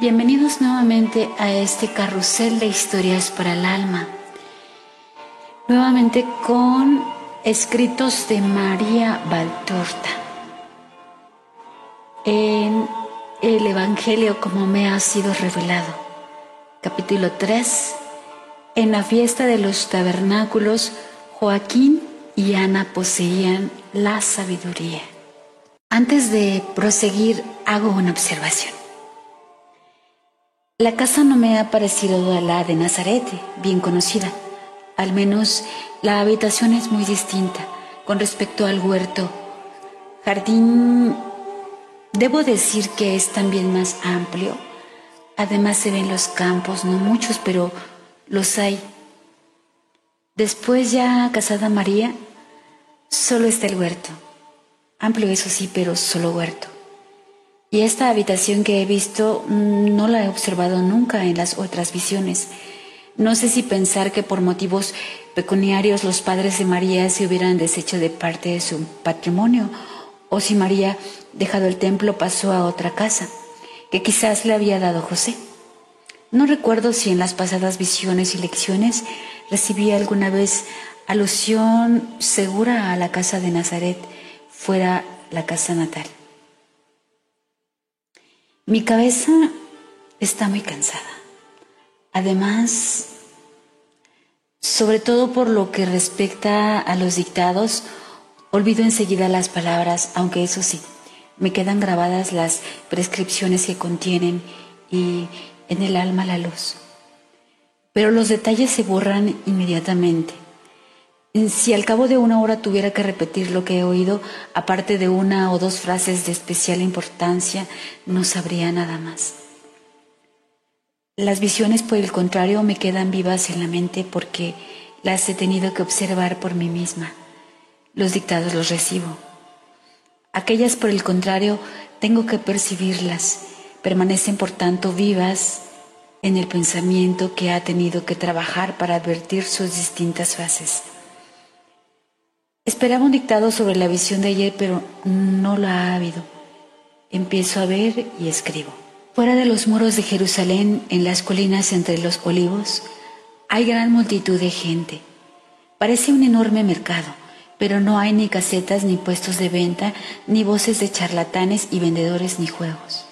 Bienvenidos nuevamente a este carrusel de historias para el alma. Nuevamente con escritos de María Valtorta. En el Evangelio como me ha sido revelado. Capítulo 3. En la fiesta de los tabernáculos, Joaquín y Ana poseían la sabiduría. Antes de proseguir, hago una observación. La casa no me ha parecido a la de Nazaret, bien conocida. Al menos la habitación es muy distinta con respecto al huerto. Jardín, debo decir que es también más amplio. Además se ven los campos, no muchos, pero los hay. Después ya casada María, solo está el huerto. Amplio eso sí, pero solo huerto. Y esta habitación que he visto mm, no la he observado nunca en las otras visiones. No sé si pensar que por motivos pecuniarios los padres de María se hubieran deshecho de parte de su patrimonio, o si María, dejado el templo, pasó a otra casa, que quizás le había dado José. No recuerdo si en las pasadas visiones y lecciones recibí alguna vez alusión segura a la casa de Nazaret, fuera la casa natal. Mi cabeza está muy cansada. Además, sobre todo por lo que respecta a los dictados, olvido enseguida las palabras, aunque eso sí, me quedan grabadas las prescripciones que contienen y en el alma la luz. Pero los detalles se borran inmediatamente. Si al cabo de una hora tuviera que repetir lo que he oído, aparte de una o dos frases de especial importancia, no sabría nada más. Las visiones, por el contrario, me quedan vivas en la mente porque las he tenido que observar por mí misma. Los dictados los recibo. Aquellas, por el contrario, tengo que percibirlas. Permanecen, por tanto, vivas en el pensamiento que ha tenido que trabajar para advertir sus distintas fases. Esperaba un dictado sobre la visión de ayer, pero no la ha habido. Empiezo a ver y escribo. Fuera de los muros de Jerusalén, en las colinas entre los olivos, hay gran multitud de gente. Parece un enorme mercado, pero no hay ni casetas, ni puestos de venta, ni voces de charlatanes y vendedores, ni juegos.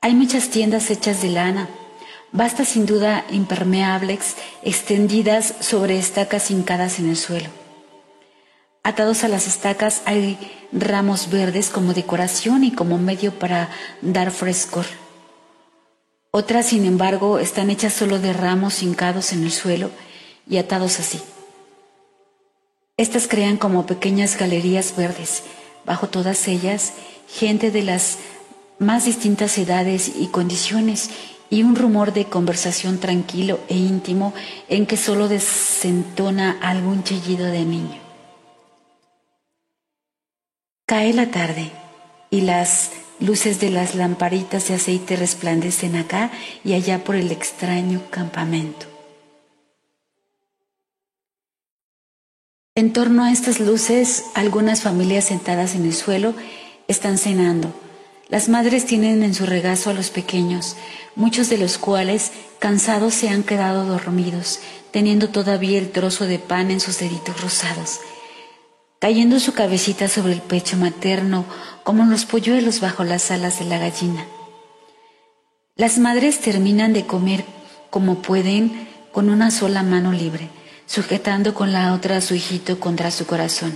Hay muchas tiendas hechas de lana, vastas sin duda impermeables, extendidas sobre estacas hincadas en el suelo. Atados a las estacas hay ramos verdes como decoración y como medio para dar frescor. Otras, sin embargo, están hechas solo de ramos hincados en el suelo y atados así. Estas crean como pequeñas galerías verdes. Bajo todas ellas, gente de las más distintas edades y condiciones y un rumor de conversación tranquilo e íntimo en que solo desentona algún chillido de niño. Cae la tarde y las luces de las lamparitas de aceite resplandecen acá y allá por el extraño campamento. En torno a estas luces, algunas familias sentadas en el suelo están cenando. Las madres tienen en su regazo a los pequeños, muchos de los cuales, cansados, se han quedado dormidos, teniendo todavía el trozo de pan en sus deditos rosados cayendo su cabecita sobre el pecho materno como los polluelos bajo las alas de la gallina. Las madres terminan de comer como pueden con una sola mano libre, sujetando con la otra a su hijito contra su corazón.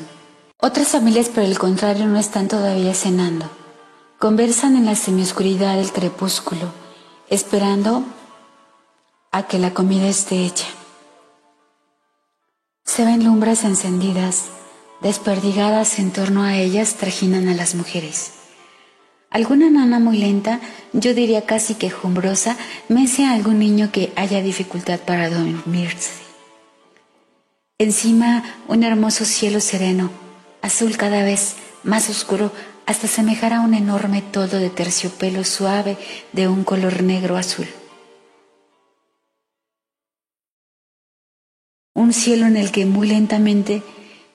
Otras familias, por el contrario, no están todavía cenando. Conversan en la semioscuridad del crepúsculo, esperando a que la comida esté hecha. Se ven lumbres encendidas desperdigadas en torno a ellas trajinan a las mujeres. Alguna nana muy lenta, yo diría casi quejumbrosa, mece a algún niño que haya dificultad para dormirse. Encima un hermoso cielo sereno, azul cada vez más oscuro, hasta semejar a un enorme toldo de terciopelo suave de un color negro azul. Un cielo en el que muy lentamente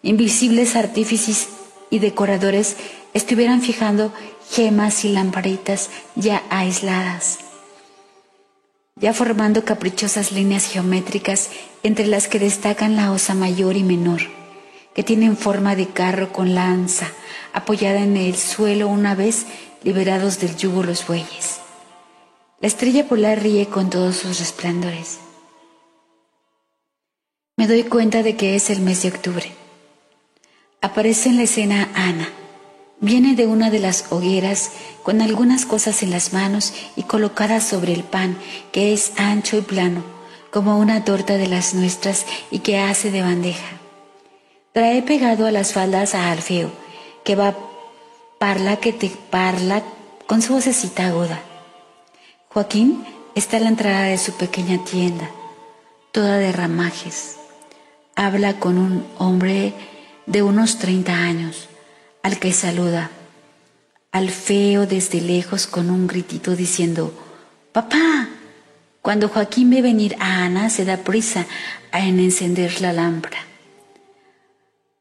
invisibles artífices y decoradores estuvieran fijando gemas y lamparitas ya aisladas, ya formando caprichosas líneas geométricas entre las que destacan la osa mayor y menor, que tienen forma de carro con lanza, apoyada en el suelo una vez liberados del yugo los bueyes. La estrella polar ríe con todos sus resplandores. Me doy cuenta de que es el mes de octubre. Aparece en la escena Ana. Viene de una de las hogueras con algunas cosas en las manos y colocadas sobre el pan, que es ancho y plano, como una torta de las nuestras y que hace de bandeja. Trae pegado a las faldas a Alfeo, que va parla que te parla con su vocecita aguda. Joaquín está a la entrada de su pequeña tienda, toda de ramajes. Habla con un hombre de unos 30 años, al que saluda. Alfeo desde lejos con un gritito diciendo, Papá. Cuando Joaquín ve venir a Ana, se da prisa en encender la lámpara.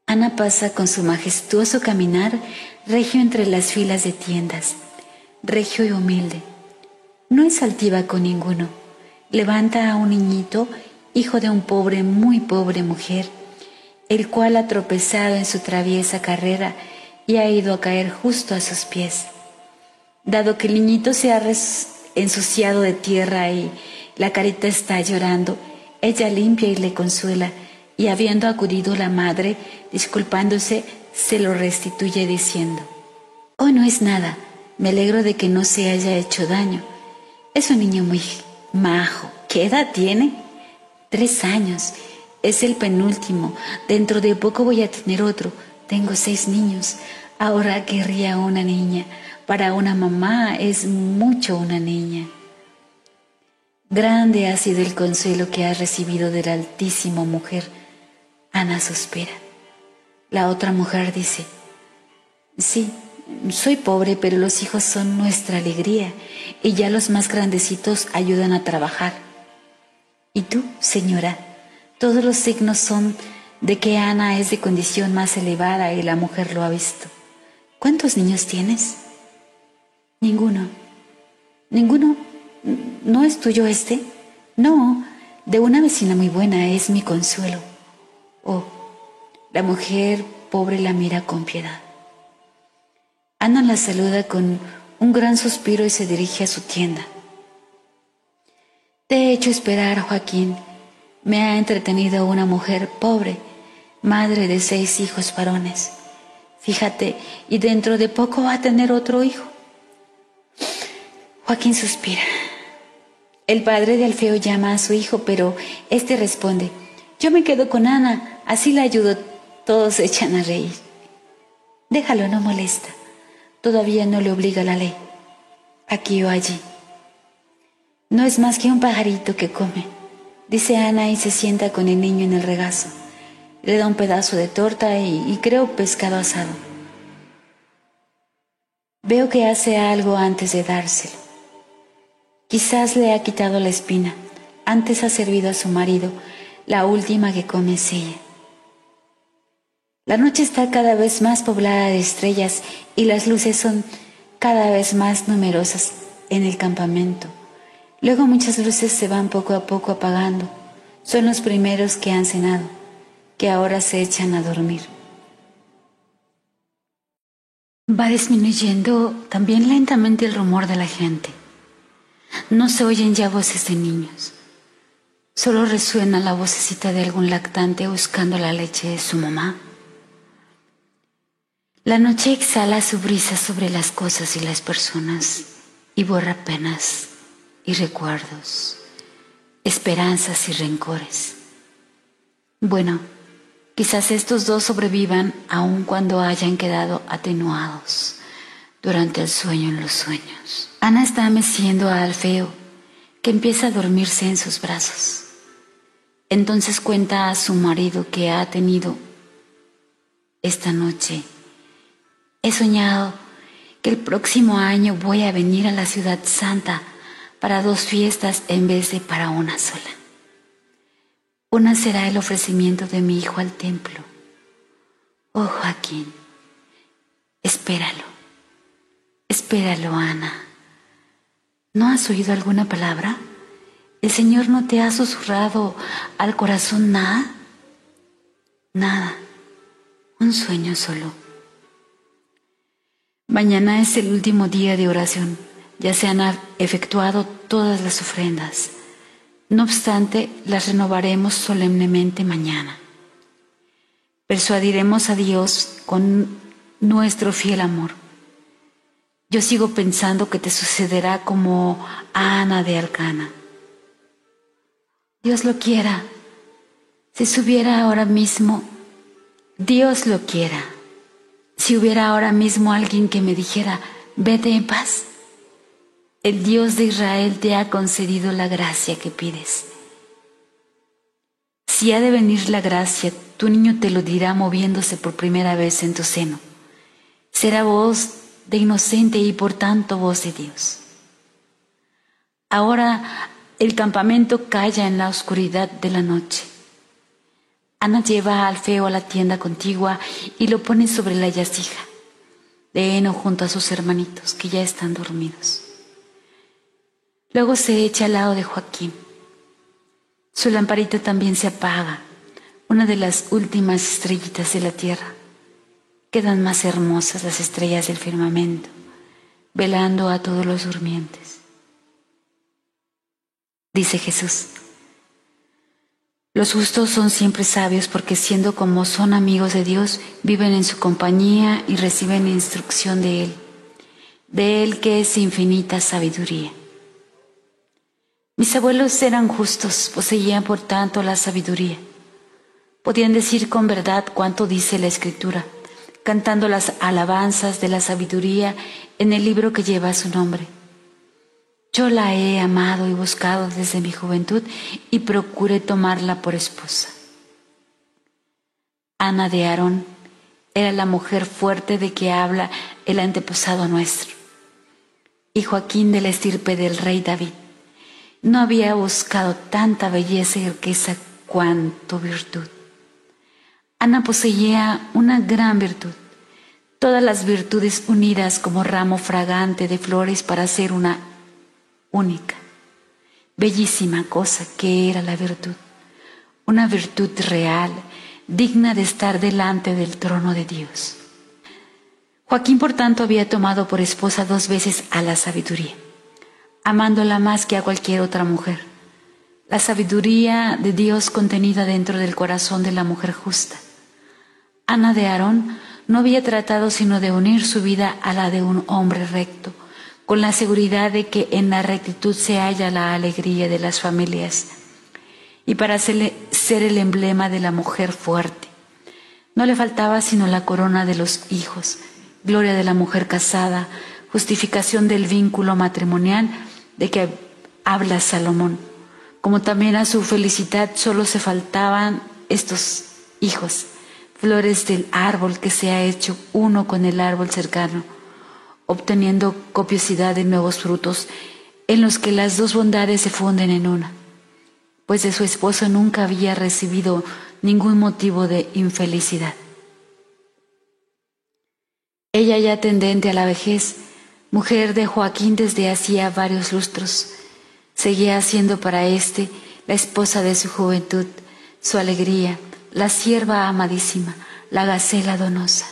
Ana pasa con su majestuoso caminar regio entre las filas de tiendas, regio y humilde. No es altiva con ninguno. Levanta a un niñito, hijo de un pobre, muy pobre mujer, el cual ha tropezado en su traviesa carrera y ha ido a caer justo a sus pies. Dado que el niñito se ha ensuciado de tierra y la carita está llorando, ella limpia y le consuela, y habiendo acudido la madre, disculpándose, se lo restituye diciendo, Oh, no es nada, me alegro de que no se haya hecho daño. Es un niño muy majo. ¿Qué edad tiene? Tres años. Es el penúltimo. Dentro de poco voy a tener otro. Tengo seis niños. Ahora querría una niña. Para una mamá es mucho una niña. Grande ha sido el consuelo que has recibido de la altísima mujer Ana suspira. La otra mujer dice, sí, soy pobre, pero los hijos son nuestra alegría y ya los más grandecitos ayudan a trabajar. ¿Y tú, señora? Todos los signos son de que Ana es de condición más elevada y la mujer lo ha visto. ¿Cuántos niños tienes? Ninguno. ¿Ninguno? ¿No es tuyo este? No, de una vecina muy buena es mi consuelo. Oh, la mujer pobre la mira con piedad. Ana la saluda con un gran suspiro y se dirige a su tienda. Te he hecho esperar, Joaquín. Me ha entretenido una mujer pobre, madre de seis hijos varones. Fíjate, y dentro de poco va a tener otro hijo. Joaquín suspira. El padre de Alfeo llama a su hijo, pero éste responde, yo me quedo con Ana, así la ayudo. Todos se echan a reír. Déjalo, no molesta. Todavía no le obliga la ley. Aquí o allí. No es más que un pajarito que come, dice Ana y se sienta con el niño en el regazo. Le da un pedazo de torta y, creo pescado asado. Veo que hace algo antes de dárselo. Quizás le ha quitado la espina. Antes ha servido a su marido la última que come es ella. La noche está cada vez más poblada de estrellas y las luces son cada vez más numerosas en el campamento. Luego muchas luces se van poco a poco apagando. Son los primeros que han cenado, que ahora se echan a dormir. Va disminuyendo también lentamente el rumor de la gente. No se oyen ya voces de niños. Solo resuena la vocecita de algún lactante buscando la leche de su mamá. La noche exhala su brisa sobre las cosas y las personas y borra penas y recuerdos, esperanzas y rencores. Bueno, quizás estos dos sobrevivan aun cuando hayan quedado atenuados durante el sueño en los sueños. Ana está meciendo a Alfeo, que empieza a dormirse en sus brazos. Entonces cuenta a su marido que ha tenido esta noche. He soñado que el próximo año voy a venir a la ciudad santa para dos fiestas en vez de para una sola. Una será el ofrecimiento de mi hijo al templo. Oh Joaquín, espéralo, espéralo Ana. ¿No has oído alguna palabra? ¿El Señor no te ha susurrado al corazón nada? Nada, un sueño solo. Mañana es el último día de oración, ya se han efectuado todas las ofrendas. No obstante, las renovaremos solemnemente mañana. Persuadiremos a Dios con nuestro fiel amor. Yo sigo pensando que te sucederá como a Ana de Alcana. Dios lo quiera. Si subiera ahora mismo, Dios lo quiera. Si hubiera ahora mismo alguien que me dijera, vete en paz, el Dios de Israel te ha concedido la gracia que pides. Si ha de venir la gracia, tu niño te lo dirá moviéndose por primera vez en tu seno. Será voz de inocente y por tanto voz de Dios. Ahora el campamento calla en la oscuridad de la noche. Ana lleva al feo a la tienda contigua y lo pone sobre la yacija, de heno junto a sus hermanitos que ya están dormidos. Luego se echa al lado de Joaquín. Su lamparita también se apaga, una de las últimas estrellitas de la tierra. Quedan más hermosas las estrellas del firmamento, velando a todos los durmientes. Dice Jesús, los justos son siempre sabios porque siendo como son amigos de Dios, viven en su compañía y reciben instrucción de Él, de Él que es infinita sabiduría. Mis abuelos eran justos, poseían por tanto la sabiduría. Podían decir con verdad cuánto dice la Escritura, cantando las alabanzas de la sabiduría en el libro que lleva su nombre. Yo la he amado y buscado desde mi juventud y procuré tomarla por esposa. Ana de Aarón era la mujer fuerte de que habla el antepasado nuestro, y Joaquín de la estirpe del rey David no había buscado tanta belleza y riqueza cuanto virtud. Ana poseía una gran virtud, todas las virtudes unidas como ramo fragante de flores para ser una única, bellísima cosa que era la virtud, una virtud real, digna de estar delante del trono de Dios. Joaquín, por tanto, había tomado por esposa dos veces a la sabiduría amándola más que a cualquier otra mujer. La sabiduría de Dios contenida dentro del corazón de la mujer justa. Ana de Aarón no había tratado sino de unir su vida a la de un hombre recto, con la seguridad de que en la rectitud se halla la alegría de las familias, y para ser el emblema de la mujer fuerte. No le faltaba sino la corona de los hijos, gloria de la mujer casada, justificación del vínculo matrimonial de que habla Salomón, como también a su felicidad solo se faltaban estos hijos, flores del árbol que se ha hecho uno con el árbol cercano, obteniendo copiosidad de nuevos frutos en los que las dos bondades se funden en una, pues de su esposo nunca había recibido ningún motivo de infelicidad. Ella ya tendente a la vejez, mujer de Joaquín desde hacía varios lustros, seguía siendo para éste la esposa de su juventud, su alegría, la sierva amadísima, la gacela donosa,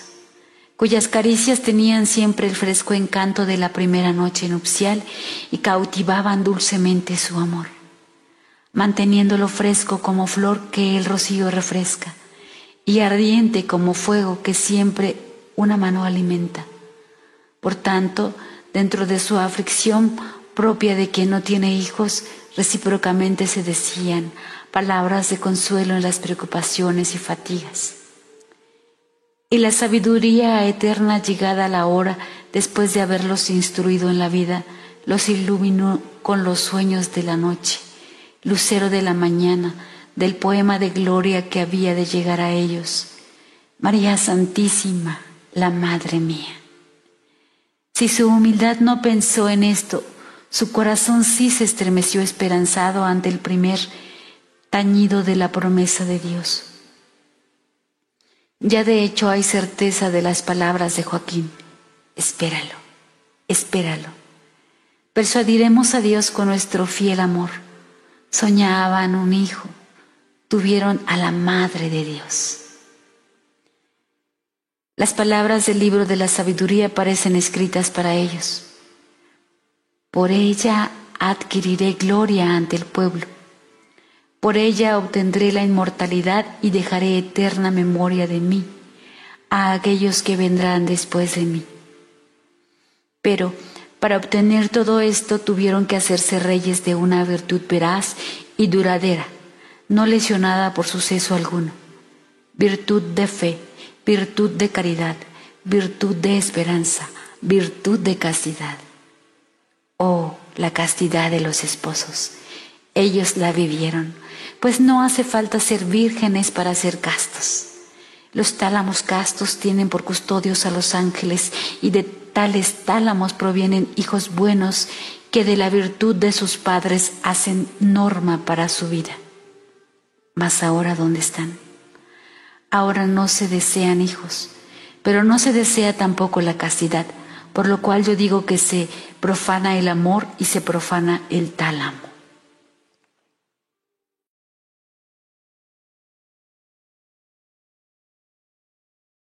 cuyas caricias tenían siempre el fresco encanto de la primera noche nupcial y cautivaban dulcemente su amor, manteniéndolo fresco como flor que el rocío refresca y ardiente como fuego que siempre una mano alimenta por tanto, dentro de su aflicción propia de quien no tiene hijos, recíprocamente se decían palabras de consuelo en las preocupaciones y fatigas. Y la sabiduría eterna llegada a la hora, después de haberlos instruido en la vida, los iluminó con los sueños de la noche, lucero de la mañana, del poema de gloria que había de llegar a ellos. María Santísima, la Madre mía. Si su humildad no pensó en esto, su corazón sí se estremeció esperanzado ante el primer tañido de la promesa de Dios. Ya de hecho hay certeza de las palabras de Joaquín. Espéralo, espéralo. Persuadiremos a Dios con nuestro fiel amor. soñaban un hijo, tuvieron a la Madre de Dios. Las palabras del libro de la sabiduría parecen escritas para ellos. Por ella adquiriré gloria ante el pueblo. Por ella obtendré la inmortalidad y dejaré eterna memoria de mí a aquellos que vendrán después de mí. Pero para obtener todo esto tuvieron que hacerse reyes de una virtud veraz y duradera, no lesionada por suceso alguno. Virtud de fe, virtud de caridad, virtud de esperanza, virtud de castidad. Oh, la castidad de los esposos. Ellos la vivieron, pues no hace falta ser vírgenes para ser castos. Los tálamos castos tienen por custodios a los ángeles y de tales tálamos provienen hijos buenos que de la virtud de sus padres hacen norma para su vida. Mas ahora, ¿dónde están? Ahora no se desean hijos, pero no se desea tampoco la castidad, por lo cual yo digo que se profana el amor y se profana el tálamo.